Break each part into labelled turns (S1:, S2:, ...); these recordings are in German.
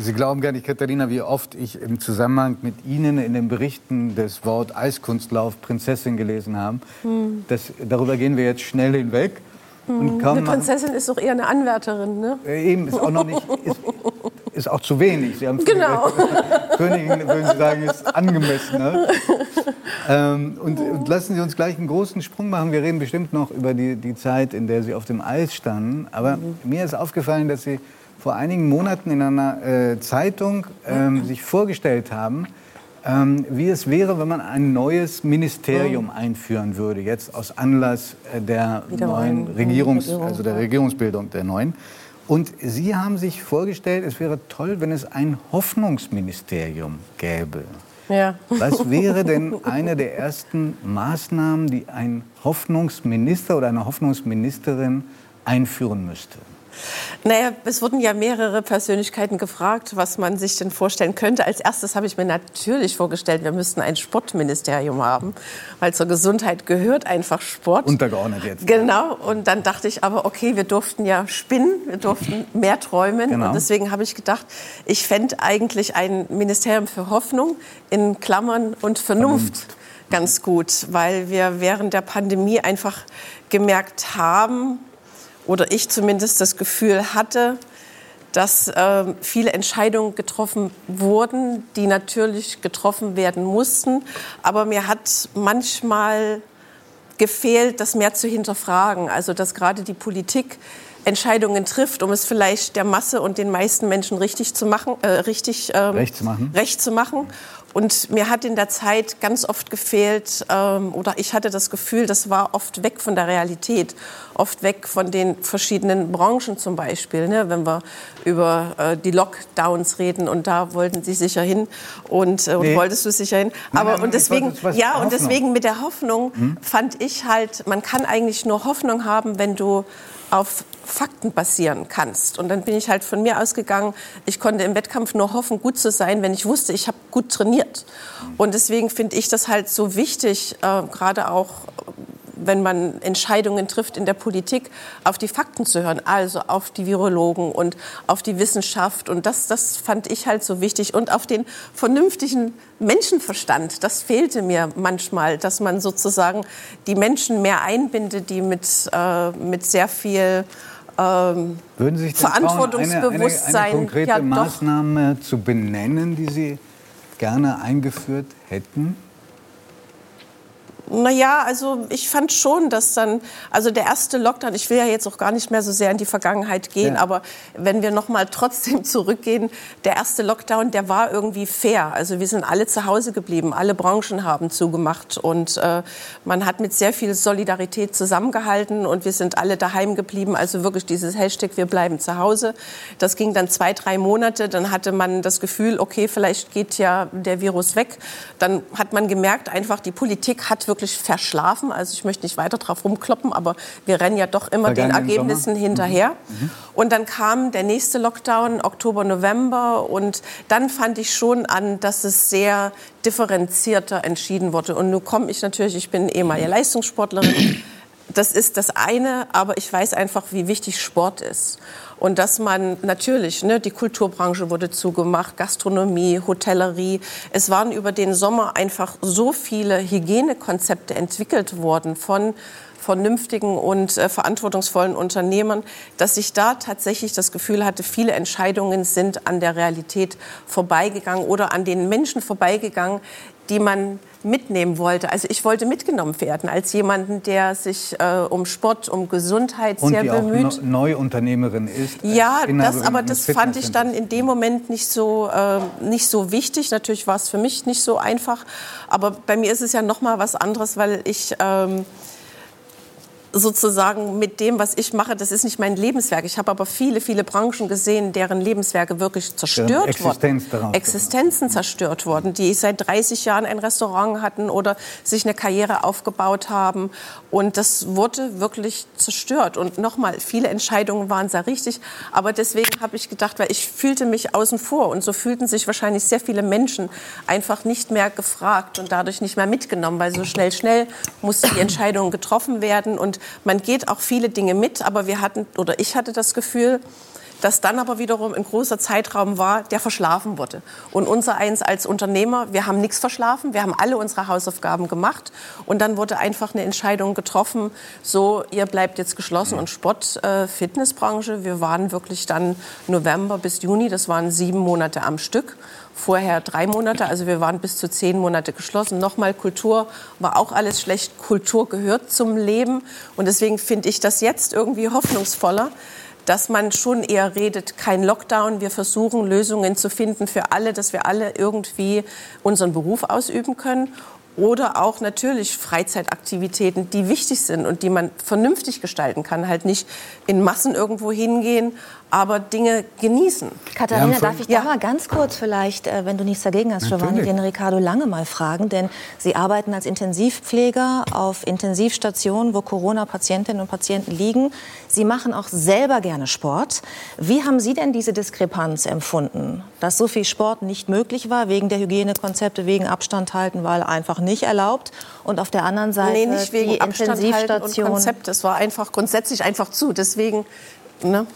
S1: Sie glauben gar nicht, Katharina, wie oft ich im Zusammenhang mit Ihnen in den Berichten das Wort Eiskunstlauf Prinzessin gelesen habe. Hm. Das, darüber gehen wir jetzt schnell hinweg.
S2: Hm. eine Prinzessin ist doch eher eine Anwärterin, ne?
S1: Äh, eben, ist auch noch nicht, ist, ist auch zu wenig.
S2: Sie haben genau.
S1: Königin, würden Sie sagen, ist angemessen. Ne? ähm, und, und, lassen Sie uns gleich einen großen Sprung machen. Wir reden bestimmt noch über die, die Zeit, in der Sie auf dem Eis standen. Aber mhm. mir ist aufgefallen, dass Sie vor einigen Monaten in einer äh, Zeitung ähm, sich vorgestellt haben, ähm, wie es wäre, wenn man ein neues Ministerium einführen würde, jetzt aus Anlass äh, der neuen Regierungs, also der Regierungsbildung der neuen. Und Sie haben sich vorgestellt, es wäre toll, wenn es ein Hoffnungsministerium gäbe. Ja. Was wäre denn eine der ersten Maßnahmen, die ein Hoffnungsminister oder eine Hoffnungsministerin einführen müsste?
S2: Naja, es wurden ja mehrere Persönlichkeiten gefragt, was man sich denn vorstellen könnte. Als erstes habe ich mir natürlich vorgestellt, wir müssten ein Sportministerium haben, weil zur Gesundheit gehört einfach Sport.
S1: Untergeordnet jetzt.
S2: Genau. Und dann dachte ich aber, okay, wir durften ja spinnen, wir durften mehr träumen. Genau. Und deswegen habe ich gedacht, ich fände eigentlich ein Ministerium für Hoffnung in Klammern und Vernunft. Vernunft ganz gut, weil wir während der Pandemie einfach gemerkt haben, oder ich zumindest das Gefühl hatte, dass äh, viele Entscheidungen getroffen wurden, die natürlich getroffen werden mussten. Aber mir hat manchmal gefehlt, das mehr zu hinterfragen. Also dass gerade die Politik Entscheidungen trifft, um es vielleicht der Masse und den meisten Menschen richtig zu machen, äh, richtig
S1: ähm, recht zu machen.
S2: Recht zu machen. Und mir hat in der Zeit ganz oft gefehlt, ähm, oder ich hatte das Gefühl, das war oft weg von der Realität, oft weg von den verschiedenen Branchen zum Beispiel. Ne? Wenn wir über äh, die Lockdowns reden und da wollten Sie sicher hin und äh, nee. wolltest du sicher hin. Aber nein, nein, und deswegen, ja, und deswegen mit der Hoffnung hm? fand ich halt, man kann eigentlich nur Hoffnung haben, wenn du auf Fakten basieren kannst. Und dann bin ich halt von mir ausgegangen, ich konnte im Wettkampf nur hoffen, gut zu sein, wenn ich wusste, ich habe gut trainiert. Und deswegen finde ich das halt so wichtig, äh, gerade auch wenn man Entscheidungen trifft in der Politik, auf die Fakten zu hören, also auf die Virologen und auf die Wissenschaft. Und das, das fand ich halt so wichtig. Und auf den vernünftigen Menschenverstand. Das fehlte mir manchmal, dass man sozusagen die Menschen mehr einbindet, die mit, äh, mit sehr viel ähm,
S1: Würden Sie sich
S2: Verantwortungsbewusstsein.
S1: Eine, eine, eine konkrete ja, Maßnahme zu benennen, die Sie gerne eingeführt hätten?
S2: Naja, also ich fand schon, dass dann, also der erste Lockdown, ich will ja jetzt auch gar nicht mehr so sehr in die Vergangenheit gehen, ja. aber wenn wir noch mal trotzdem zurückgehen, der erste Lockdown, der war irgendwie fair. Also wir sind alle zu Hause geblieben, alle Branchen haben zugemacht und äh, man hat mit sehr viel Solidarität zusammengehalten und wir sind alle daheim geblieben. Also wirklich dieses Hashtag, wir bleiben zu Hause. Das ging dann zwei, drei Monate, dann hatte man das Gefühl, okay, vielleicht geht ja der Virus weg. Dann hat man gemerkt, einfach die Politik hat wirklich wirklich verschlafen. Also ich möchte nicht weiter drauf rumkloppen, aber wir rennen ja doch immer den Ergebnissen Sommer. hinterher. Mhm. mhm. Und dann kam der nächste Lockdown, Oktober, November. Und dann fand ich schon an, dass es sehr differenzierter entschieden wurde. Und nun komme ich natürlich, ich bin ehemalige Leistungssportlerin. Das ist das eine, aber ich weiß einfach, wie wichtig Sport ist. Und dass man natürlich, ne, die Kulturbranche wurde zugemacht, Gastronomie, Hotellerie. Es waren über den Sommer einfach so viele Hygienekonzepte entwickelt worden von vernünftigen und äh, verantwortungsvollen Unternehmern, dass ich da tatsächlich das Gefühl hatte, viele Entscheidungen sind an der Realität vorbeigegangen oder an den Menschen vorbeigegangen, die man mitnehmen wollte. Also ich wollte mitgenommen werden als jemanden, der sich äh, um Sport, um Gesundheit
S1: und
S2: sehr
S1: die
S2: bemüht.
S1: Auch Neuunternehmerin ist.
S2: Ja, das, aber das fand ich dann in dem Moment nicht so äh, nicht so wichtig. Natürlich war es für mich nicht so einfach, aber bei mir ist es ja noch mal was anderes, weil ich ähm, sozusagen mit dem, was ich mache, das ist nicht mein Lebenswerk. Ich habe aber viele, viele Branchen gesehen, deren Lebenswerke wirklich zerstört Existenz wurden. Existenzen zerstört wurden, die seit 30 Jahren ein Restaurant hatten oder sich eine Karriere aufgebaut haben. Und das wurde wirklich zerstört. Und nochmal, viele Entscheidungen waren sehr richtig. Aber deswegen habe ich gedacht, weil ich fühlte mich außen vor. Und so fühlten sich wahrscheinlich sehr viele Menschen einfach nicht mehr gefragt und dadurch nicht mehr mitgenommen, weil so schnell, schnell mussten die Entscheidungen getroffen werden. Und man geht auch viele Dinge mit, aber wir hatten, oder ich hatte das Gefühl, dass dann aber wiederum ein großer Zeitraum war, der verschlafen wurde. Und unser eins als Unternehmer, wir haben nichts verschlafen, wir haben alle unsere Hausaufgaben gemacht und dann wurde einfach eine Entscheidung getroffen, so ihr bleibt jetzt geschlossen und Sport, äh, Fitnessbranche, wir waren wirklich dann November bis Juni, das waren sieben Monate am Stück vorher drei Monate. Also wir waren bis zu zehn Monate geschlossen. Nochmal Kultur war auch alles schlecht. Kultur gehört zum Leben. Und deswegen finde ich das jetzt irgendwie hoffnungsvoller, dass man schon eher redet, kein Lockdown. Wir versuchen Lösungen zu finden für alle, dass wir alle irgendwie unseren Beruf ausüben können. Oder auch natürlich Freizeitaktivitäten, die wichtig sind und die man vernünftig gestalten kann. Halt nicht in Massen irgendwo hingehen, aber Dinge genießen.
S3: Katharina, darf ich ja. da mal ganz kurz vielleicht, äh, wenn du nichts dagegen hast, Giovanni, den Ricardo Lange mal fragen? Denn Sie arbeiten als Intensivpfleger auf Intensivstationen, wo Corona-Patientinnen und Patienten liegen. Sie machen auch selber gerne Sport. Wie haben Sie denn diese Diskrepanz empfunden, dass so viel Sport nicht möglich war, wegen der Hygienekonzepte, wegen Abstand halten, weil einfach nicht erlaubt? Und auf der anderen Seite
S2: nee, nicht wegen die Abstand Intensivstation. Und Konzept. Es war einfach grundsätzlich einfach zu. Deswegen, ne?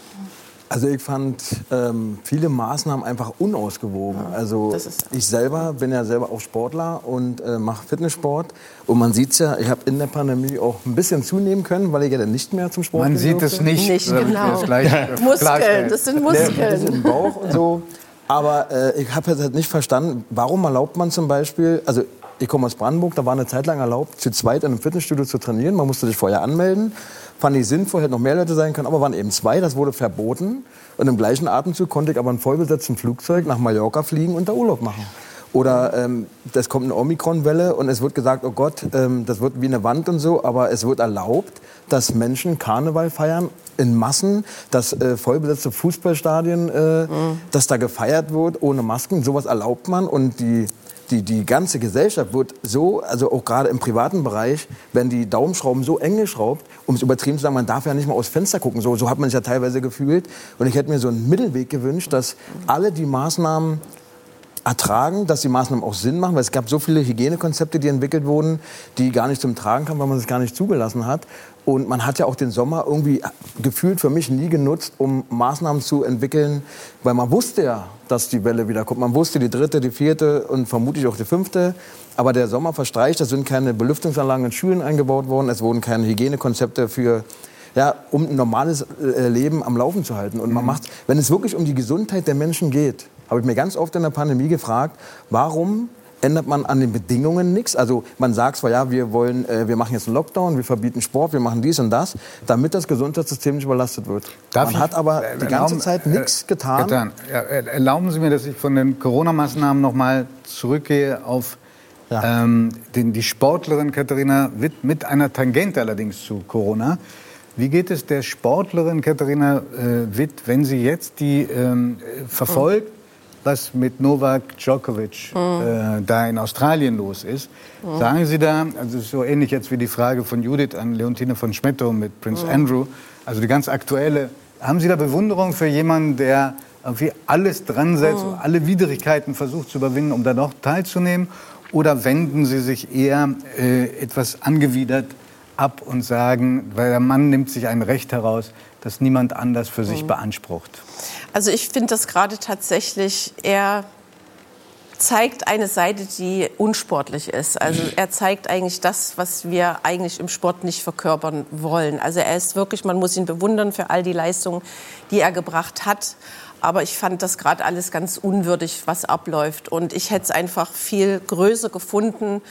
S4: Also ich fand ähm, viele Maßnahmen einfach unausgewogen. Also ich selber bin ja selber auch Sportler und äh, mache Fitnesssport. Und man sieht es ja, ich habe in der Pandemie auch ein bisschen zunehmen können, weil ich ja dann nicht mehr zum Sport
S1: Man sieht es nicht.
S2: Nicht, genau. Gleich, Muskeln, das sind Muskeln. Das
S4: im Bauch und so. Aber äh, ich habe halt nicht verstanden, warum erlaubt man zum Beispiel, also ich komme aus Brandenburg, da war eine Zeit lang erlaubt, zu zweit in einem Fitnessstudio zu trainieren. Man musste sich vorher anmelden. Fand ich sinnvoll, hätte noch mehr Leute sein können, aber waren eben zwei, das wurde verboten. Und im gleichen Atemzug konnte ich aber ein vollbesetztes Flugzeug nach Mallorca fliegen und da Urlaub machen. Oder ähm, das kommt eine Omikron-Welle und es wird gesagt, oh Gott, ähm, das wird wie eine Wand und so, aber es wird erlaubt, dass Menschen Karneval feiern in Massen, dass äh, vollbesetzte Fußballstadien, äh, mhm. dass da gefeiert wird ohne Masken. Sowas erlaubt man und die die, die ganze Gesellschaft wird so, also auch gerade im privaten Bereich, werden die Daumenschrauben so eng geschraubt, um es übertrieben zu sagen, man darf ja nicht mal aus Fenster gucken. So, so hat man es ja teilweise gefühlt. Und ich hätte mir so einen Mittelweg gewünscht, dass alle die Maßnahmen ertragen, dass die Maßnahmen auch Sinn machen, weil es gab so viele Hygienekonzepte, die entwickelt wurden, die gar nicht zum Tragen kamen, weil man es gar nicht zugelassen hat. Und man hat ja auch den Sommer irgendwie gefühlt für mich nie genutzt, um Maßnahmen zu entwickeln, weil man wusste ja, dass die Welle wieder kommt. Man wusste die dritte, die vierte und vermutlich auch die fünfte. Aber der Sommer verstreicht, es sind keine Belüftungsanlagen in Schulen eingebaut worden, es wurden keine Hygienekonzepte für ja, um ein normales äh, Leben am Laufen zu halten. Und man mhm. macht, wenn es wirklich um die Gesundheit der Menschen geht, habe ich mir ganz oft in der Pandemie gefragt, warum ändert man an den Bedingungen nichts. Also man sagt zwar, ja, wir wollen, äh, wir machen jetzt einen Lockdown, wir verbieten Sport, wir machen dies und das, damit das Gesundheitssystem nicht überlastet wird. Darf man ich, hat aber äh, die ganze Zeit äh, nichts getan. getan.
S1: Ja, erlauben Sie mir, dass ich von den Corona-Maßnahmen noch mal zurückgehe auf ja. ähm, den, die Sportlerin Katharina Witt mit einer Tangente allerdings zu Corona. Wie geht es der Sportlerin Katharina äh, Witt, wenn sie jetzt die ähm, verfolgt? Was mit Novak Djokovic mhm. äh, da in Australien los ist. Mhm. Sagen Sie da, also so ähnlich jetzt wie die Frage von Judith an Leontine von Schmetto mit Prince mhm. Andrew, also die ganz aktuelle, haben Sie da Bewunderung für jemanden, der irgendwie alles dran setzt, mhm. alle Widrigkeiten versucht zu überwinden, um da noch teilzunehmen? Oder wenden Sie sich eher äh, etwas angewidert ab und sagen, weil der Mann nimmt sich ein Recht heraus, das niemand anders für sich mhm. beansprucht?
S2: Also ich finde das gerade tatsächlich eher zeigt eine Seite, die unsportlich ist. Also er zeigt eigentlich das, was wir eigentlich im Sport nicht verkörpern wollen. Also er ist wirklich, man muss ihn bewundern für all die Leistungen, die er gebracht hat. Aber ich fand das gerade alles ganz unwürdig, was abläuft. Und ich hätte es einfach viel größer gefunden,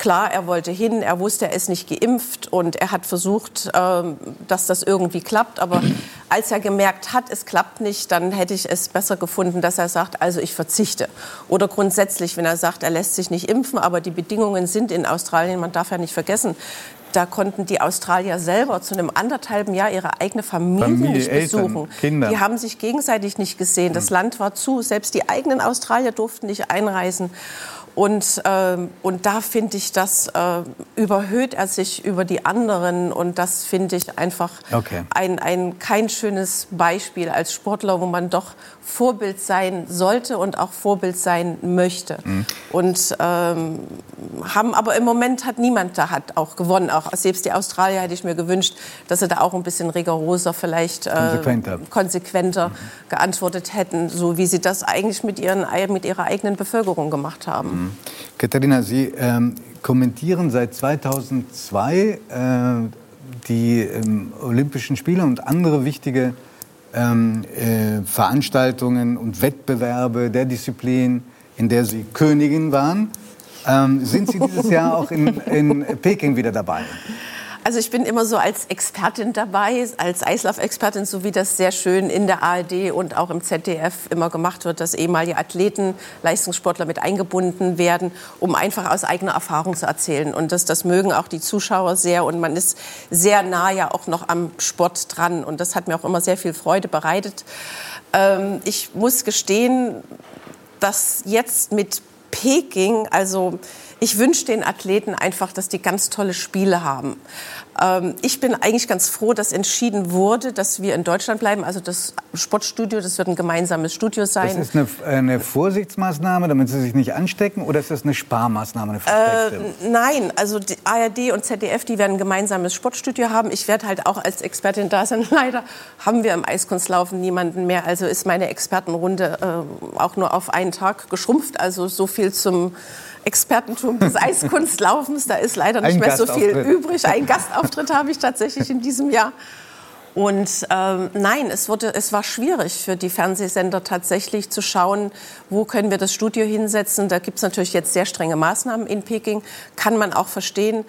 S2: Klar, er wollte hin, er wusste, er ist nicht geimpft und er hat versucht, ähm, dass das irgendwie klappt. Aber als er gemerkt hat, es klappt nicht, dann hätte ich es besser gefunden, dass er sagt, also ich verzichte. Oder grundsätzlich, wenn er sagt, er lässt sich nicht impfen, aber die Bedingungen sind in Australien, man darf ja nicht vergessen, da konnten die Australier selber zu einem anderthalben Jahr ihre eigene Familie, Familie nicht besuchen. Eltern, Kinder. Die haben sich gegenseitig nicht gesehen. Das hm. Land war zu. Selbst die eigenen Australier durften nicht einreisen. Und, äh, und da finde ich, das äh, überhöht er sich über die anderen. Und das finde ich einfach okay. ein, ein kein schönes Beispiel als Sportler, wo man doch Vorbild sein sollte und auch Vorbild sein möchte. Mhm. Und ähm, haben, aber im Moment hat niemand da hat auch gewonnen. Auch selbst die Australier hätte ich mir gewünscht, dass sie da auch ein bisschen rigoroser, vielleicht äh, konsequenter, konsequenter mhm. geantwortet hätten, so wie sie das eigentlich mit, ihren, mit ihrer eigenen Bevölkerung gemacht haben. Mhm.
S1: Katharina, Sie ähm, kommentieren seit 2002 äh, die ähm, Olympischen Spiele und andere wichtige ähm, äh, Veranstaltungen und Wettbewerbe der Disziplin, in der Sie Königin waren. Ähm, sind Sie dieses Jahr auch in, in Peking wieder dabei?
S2: Also ich bin immer so als Expertin dabei, als Eislauf-Expertin, so wie das sehr schön in der ARD und auch im ZDF immer gemacht wird, dass ehemalige Athleten, Leistungssportler mit eingebunden werden, um einfach aus eigener Erfahrung zu erzählen. Und das, das mögen auch die Zuschauer sehr und man ist sehr nah ja auch noch am Sport dran. Und das hat mir auch immer sehr viel Freude bereitet. Ähm, ich muss gestehen, dass jetzt mit Peking, also ich wünsche den Athleten einfach, dass die ganz tolle Spiele haben. Ähm, ich bin eigentlich ganz froh, dass entschieden wurde, dass wir in Deutschland bleiben. Also das Sportstudio, das wird ein gemeinsames Studio sein.
S1: Das ist eine, eine Vorsichtsmaßnahme, damit Sie sich nicht anstecken, oder ist das eine Sparmaßnahme, eine
S2: äh, Nein, also die ARD und ZDF, die werden ein gemeinsames Sportstudio haben. Ich werde halt auch als Expertin da sein. Leider haben wir im Eiskunstlaufen niemanden mehr. Also ist meine Expertenrunde äh, auch nur auf einen Tag geschrumpft. Also so viel zum Expertentum des Eiskunstlaufens. Da ist leider nicht Ein mehr so viel übrig. Ein Gastauftritt habe ich tatsächlich in diesem Jahr. Und ähm, nein, es, wurde, es war schwierig für die Fernsehsender tatsächlich zu schauen, wo können wir das Studio hinsetzen. Da gibt es natürlich jetzt sehr strenge Maßnahmen in Peking, kann man auch verstehen.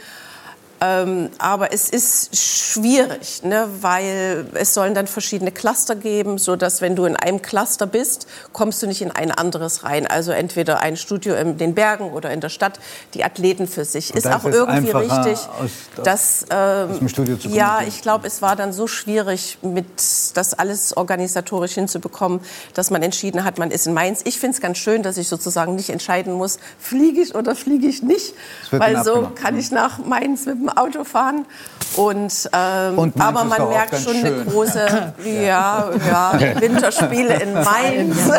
S2: Ähm, aber es ist schwierig, ne, weil es sollen dann verschiedene Cluster geben, so dass wenn du in einem Cluster bist, kommst du nicht in ein anderes rein. Also entweder ein Studio in den Bergen oder in der Stadt, die Athleten für sich. Ist auch irgendwie richtig, aus, dass ähm, ja, ich glaube, es war dann so schwierig, mit das alles organisatorisch hinzubekommen, dass man entschieden hat, man ist in Mainz. Ich finde es ganz schön, dass ich sozusagen nicht entscheiden muss, fliege ich oder fliege ich nicht, weil so kann ich nach Mainz mit dem Auto fahren. Und, ähm, und aber man merkt schon schön. eine große ja, ja, Winterspiele in Mainz.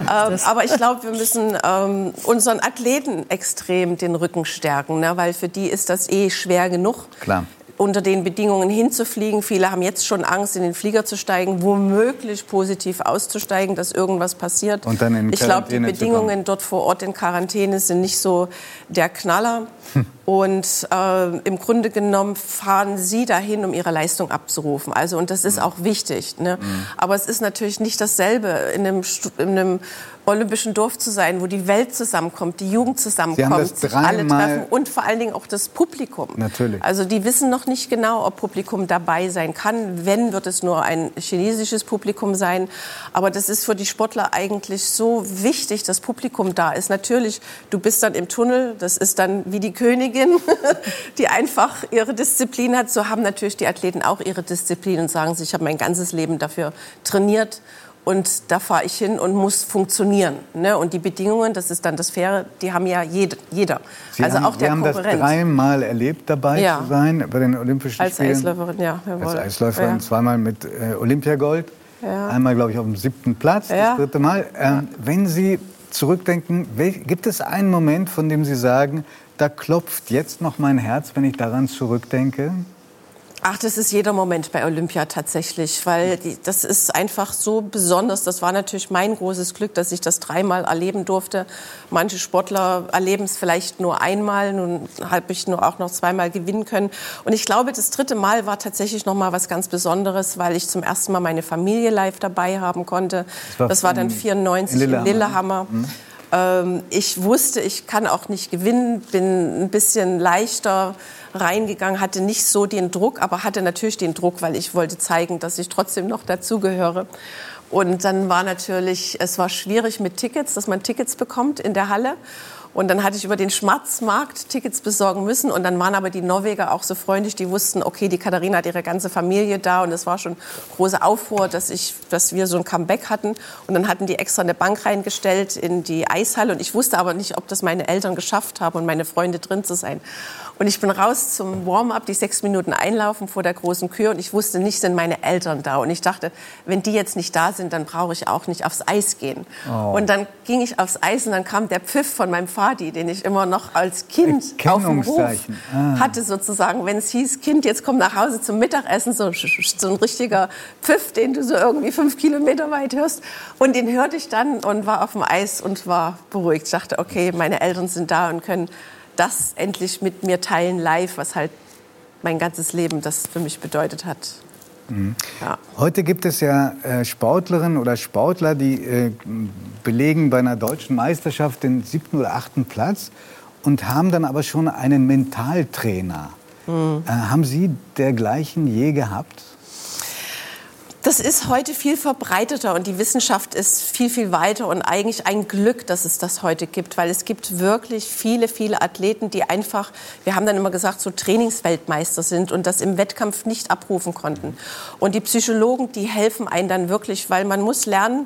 S2: ähm, aber ich glaube, wir müssen ähm, unseren Athleten extrem den Rücken stärken, ne? weil für die ist das eh schwer genug.
S1: Klar
S2: unter den Bedingungen hinzufliegen. Viele haben jetzt schon Angst, in den Flieger zu steigen, womöglich positiv auszusteigen, dass irgendwas passiert.
S1: Und dann in
S2: ich glaube, die Bedingungen dort vor Ort in Quarantäne sind nicht so der Knaller. Hm. Und äh, im Grunde genommen fahren sie dahin, um ihre Leistung abzurufen. Also, und das ist hm. auch wichtig. Ne? Mhm. Aber es ist natürlich nicht dasselbe in einem, in einem olympischen Dorf zu sein, wo die Welt zusammenkommt, die Jugend zusammenkommt, sich alle treffen und vor allen Dingen auch das Publikum.
S1: Natürlich.
S2: Also die wissen noch nicht genau, ob Publikum dabei sein kann. Wenn, wird es nur ein chinesisches Publikum sein. Aber das ist für die Sportler eigentlich so wichtig, dass Publikum da ist. Natürlich, du bist dann im Tunnel, das ist dann wie die Königin, die einfach ihre Disziplin hat. So haben natürlich die Athleten auch ihre Disziplin und sagen sich, ich habe mein ganzes Leben dafür trainiert und da fahre ich hin und muss funktionieren. Ne? Und die Bedingungen, das ist dann das Faire, die haben ja jede, jeder.
S1: Sie also haben, auch der Sie haben das dreimal erlebt, dabei ja. zu sein bei den Olympischen
S2: Als
S1: Spielen.
S2: Als Eisläuferin, ja.
S1: Jawohl. Als Eisläuferin, ja. zweimal mit äh, Olympiagold. Ja. Einmal, glaube ich, auf dem siebten Platz, das dritte Mal. Ähm, wenn Sie zurückdenken, gibt es einen Moment, von dem Sie sagen, da klopft jetzt noch mein Herz, wenn ich daran zurückdenke?
S2: Ach, das ist jeder Moment bei Olympia tatsächlich, weil die, das ist einfach so besonders. Das war natürlich mein großes Glück, dass ich das dreimal erleben durfte. Manche Sportler erleben es vielleicht nur einmal, nun habe ich nur auch noch zweimal gewinnen können. Und ich glaube, das dritte Mal war tatsächlich noch mal was ganz Besonderes, weil ich zum ersten Mal meine Familie live dabei haben konnte. Das war, das war dann 94 in Lillehammer. In Lillehammer. Mhm. Ähm, ich wusste, ich kann auch nicht gewinnen, bin ein bisschen leichter reingegangen, hatte nicht so den Druck, aber hatte natürlich den Druck, weil ich wollte zeigen, dass ich trotzdem noch dazugehöre. Und dann war natürlich, es war schwierig mit Tickets, dass man Tickets bekommt in der Halle. Und dann hatte ich über den Schwarzmarkt Tickets besorgen müssen. Und dann waren aber die Norweger auch so freundlich, die wussten, okay, die Katharina hat ihre ganze Familie da. Und es war schon große Aufruhr, dass, ich, dass wir so ein Comeback hatten. Und dann hatten die extra eine Bank reingestellt in die Eishalle. Und ich wusste aber nicht, ob das meine Eltern geschafft haben und meine Freunde drin zu sein. Und ich bin raus zum Warm-up, die sechs Minuten einlaufen vor der großen Kür. Und ich wusste nicht, sind meine Eltern da. Und ich dachte, wenn die jetzt nicht da sind, dann brauche ich auch nicht aufs Eis gehen. Oh. Und dann ging ich aufs Eis und dann kam der Pfiff von meinem Vati, den ich immer noch als Kind auf dem Hof ah. hatte sozusagen. Wenn es hieß, Kind, jetzt komm nach Hause zum Mittagessen, so, so ein richtiger Pfiff, den du so irgendwie fünf Kilometer weit hörst. Und den hörte ich dann und war auf dem Eis und war beruhigt. Ich dachte, okay, meine Eltern sind da und können das endlich mit mir teilen live, was halt mein ganzes Leben das für mich bedeutet hat.
S1: Mhm. Ja. Heute gibt es ja äh, Sportlerinnen oder Sportler, die äh, belegen bei einer deutschen Meisterschaft den siebten oder achten Platz und haben dann aber schon einen Mentaltrainer. Mhm. Äh, haben Sie dergleichen je gehabt?
S2: Das ist heute viel verbreiteter und die Wissenschaft ist viel, viel weiter und eigentlich ein Glück, dass es das heute gibt, weil es gibt wirklich viele, viele Athleten, die einfach, wir haben dann immer gesagt, so Trainingsweltmeister sind und das im Wettkampf nicht abrufen konnten. Und die Psychologen, die helfen einen dann wirklich, weil man muss lernen,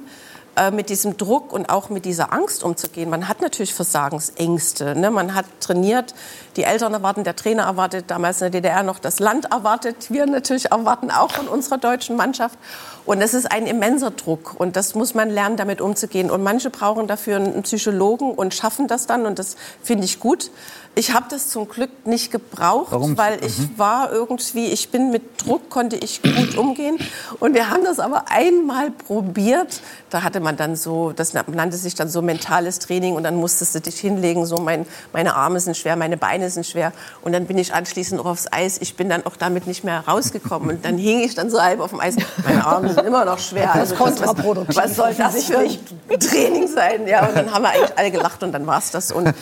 S2: äh, mit diesem Druck und auch mit dieser Angst umzugehen. Man hat natürlich Versagensängste. Ne? Man hat trainiert, die Eltern erwarten, der Trainer erwartet, damals in der DDR noch das Land erwartet. Wir natürlich erwarten auch von unserer deutschen Mannschaft. Und es ist ein immenser Druck und das muss man lernen, damit umzugehen. Und manche brauchen dafür einen Psychologen und schaffen das dann und das finde ich gut. Ich habe das zum Glück nicht gebraucht, Warum? weil ich mhm. war irgendwie, ich bin mit Druck, konnte ich gut umgehen. Und wir haben das aber einmal probiert. Da hatte man dann so, das nannte sich dann so mentales Training und dann musstest du dich hinlegen, so mein, meine Arme sind schwer, meine Beine sind schwer. Und dann bin ich anschließend auch aufs Eis. Ich bin dann auch damit nicht mehr rausgekommen. Und dann hing ich dann so halb auf dem Eis. Meine Arme sind immer noch schwer. Also das, was, was soll das für ein Training sein? Ja, und dann haben wir eigentlich alle gelacht und dann war es das. Und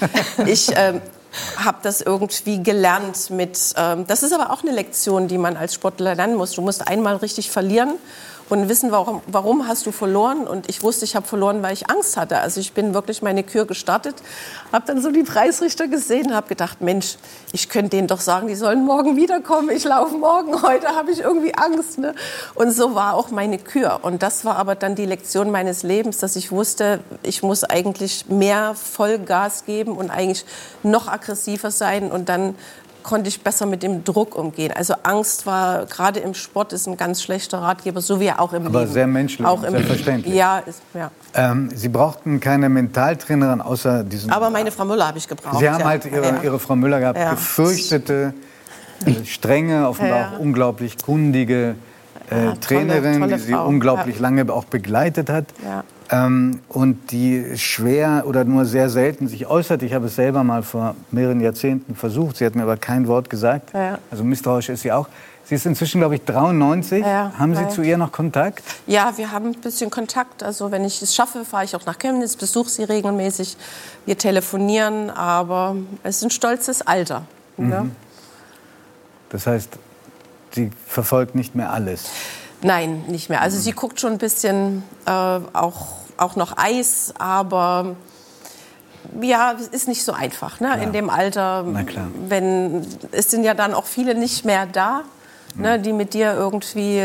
S2: ich ähm, habe das irgendwie gelernt mit. Ähm, das ist aber auch eine Lektion, die man als Sportler lernen muss. Du musst einmal richtig verlieren und wissen, warum, warum hast du verloren. Und ich wusste, ich habe verloren, weil ich Angst hatte. Also ich bin wirklich meine Kür gestartet, habe dann so die Preisrichter gesehen, habe gedacht, Mensch, ich könnte denen doch sagen, die sollen morgen wiederkommen. Ich laufe morgen, heute habe ich irgendwie Angst. Ne? Und so war auch meine Kür. Und das war aber dann die Lektion meines Lebens, dass ich wusste, ich muss eigentlich mehr Vollgas geben und eigentlich noch aggressiver sein und dann konnte ich besser mit dem Druck umgehen. Also Angst war gerade im Sport ist ein ganz schlechter Ratgeber, so wie auch im
S1: Aber
S2: Leben.
S1: sehr menschlich,
S2: auch
S1: sehr verständlich.
S2: Ja, ist, ja.
S1: Ähm, Sie brauchten keine Mentaltrainerin außer diesen.
S2: Aber meine Frau Müller habe ich gebraucht.
S1: Sie haben ja. halt ihre, ja. ihre, Frau Müller gehabt, gefürchtete, äh, strenge, offenbar auch unglaublich kundige äh, Trainerin, tolle, tolle die sie Frau. unglaublich lange auch begleitet hat. Ja ähm, und die schwer oder nur sehr selten sich äußert. Ich habe es selber mal vor mehreren Jahrzehnten versucht. Sie hat mir aber kein Wort gesagt. Ja. Also misstrauisch ist sie auch. Sie ist inzwischen, glaube ich, 93. Ja, haben Sie zu ihr noch Kontakt?
S2: Ja, wir haben ein bisschen Kontakt. Also wenn ich es schaffe, fahre ich auch nach Chemnitz, besuche sie regelmäßig. Wir telefonieren, aber es ist ein stolzes Alter. Mhm. Ne?
S1: Das heißt, sie verfolgt nicht mehr alles.
S2: Nein, nicht mehr. Also sie guckt schon ein bisschen äh, auch, auch noch Eis, aber ja, es ist nicht so einfach ne? in dem Alter. Na klar. Wenn, es sind ja dann auch viele nicht mehr da, ne, die mit dir irgendwie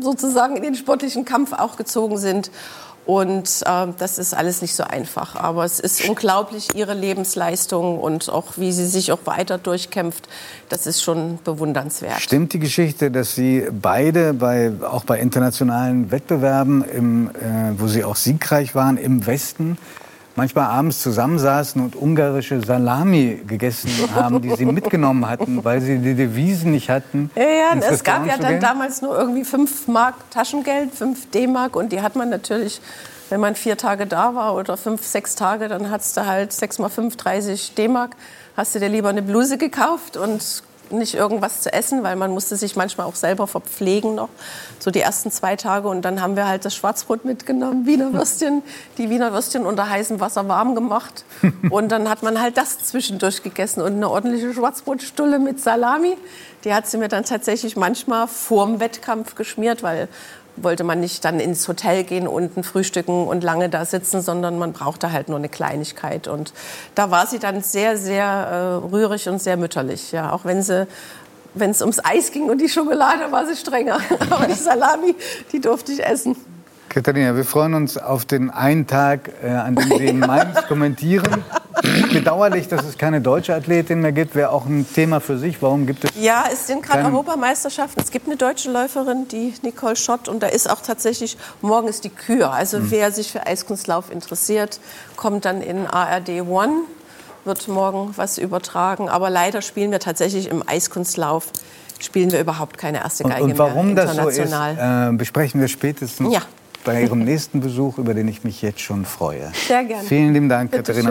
S2: sozusagen in den sportlichen Kampf auch gezogen sind. Und äh, das ist alles nicht so einfach. Aber es ist unglaublich, ihre Lebensleistung und auch wie sie sich auch weiter durchkämpft. Das ist schon bewundernswert.
S1: Stimmt die Geschichte, dass Sie beide, bei, auch bei internationalen Wettbewerben, im, äh, wo Sie auch siegreich waren, im Westen, manchmal abends zusammensaßen und ungarische Salami gegessen haben, die sie mitgenommen hatten, weil sie die Devisen nicht hatten.
S2: Ja, ja es gab ja dann damals nur irgendwie 5 Mark Taschengeld, 5 D-Mark und die hat man natürlich, wenn man vier Tage da war oder fünf, sechs Tage, dann hattest du halt 6 mal 5, 30 D-Mark. Hast du dir lieber eine Bluse gekauft und nicht irgendwas zu essen, weil man musste sich manchmal auch selber verpflegen noch, so die ersten zwei Tage. Und dann haben wir halt das Schwarzbrot mitgenommen, Wiener Würstchen, die Wiener Würstchen unter heißem Wasser warm gemacht. Und dann hat man halt das zwischendurch gegessen und eine ordentliche Schwarzbrotstulle mit Salami. Die hat sie mir dann tatsächlich manchmal vorm Wettkampf geschmiert, weil wollte man nicht dann ins Hotel gehen, unten frühstücken und lange da sitzen, sondern man brauchte halt nur eine Kleinigkeit. Und da war sie dann sehr, sehr äh, rührig und sehr mütterlich. Ja, auch wenn sie wenn es ums Eis ging und die Schokolade, war sie strenger. Aber die Salami, die durfte ich essen.
S1: Katharina, wir freuen uns auf den einen Tag, äh, an dem Sie in Mainz kommentieren. Bedauerlich, dass es keine deutsche Athletin mehr gibt, wäre auch ein Thema für sich. Warum gibt es?
S2: Ja, es sind gerade Europameisterschaften. Es gibt eine deutsche Läuferin, die Nicole Schott, und da ist auch tatsächlich morgen ist die Kür. Also mhm. wer sich für Eiskunstlauf interessiert, kommt dann in ARD One wird morgen was übertragen. Aber leider spielen wir tatsächlich im Eiskunstlauf spielen wir überhaupt keine erste Geige
S1: und, und warum mehr international. das so ist, äh, besprechen wir spätestens ja. bei Ihrem nächsten Besuch, über den ich mich jetzt schon freue.
S2: Sehr gerne.
S1: Vielen lieben Dank, Bitte Katharina.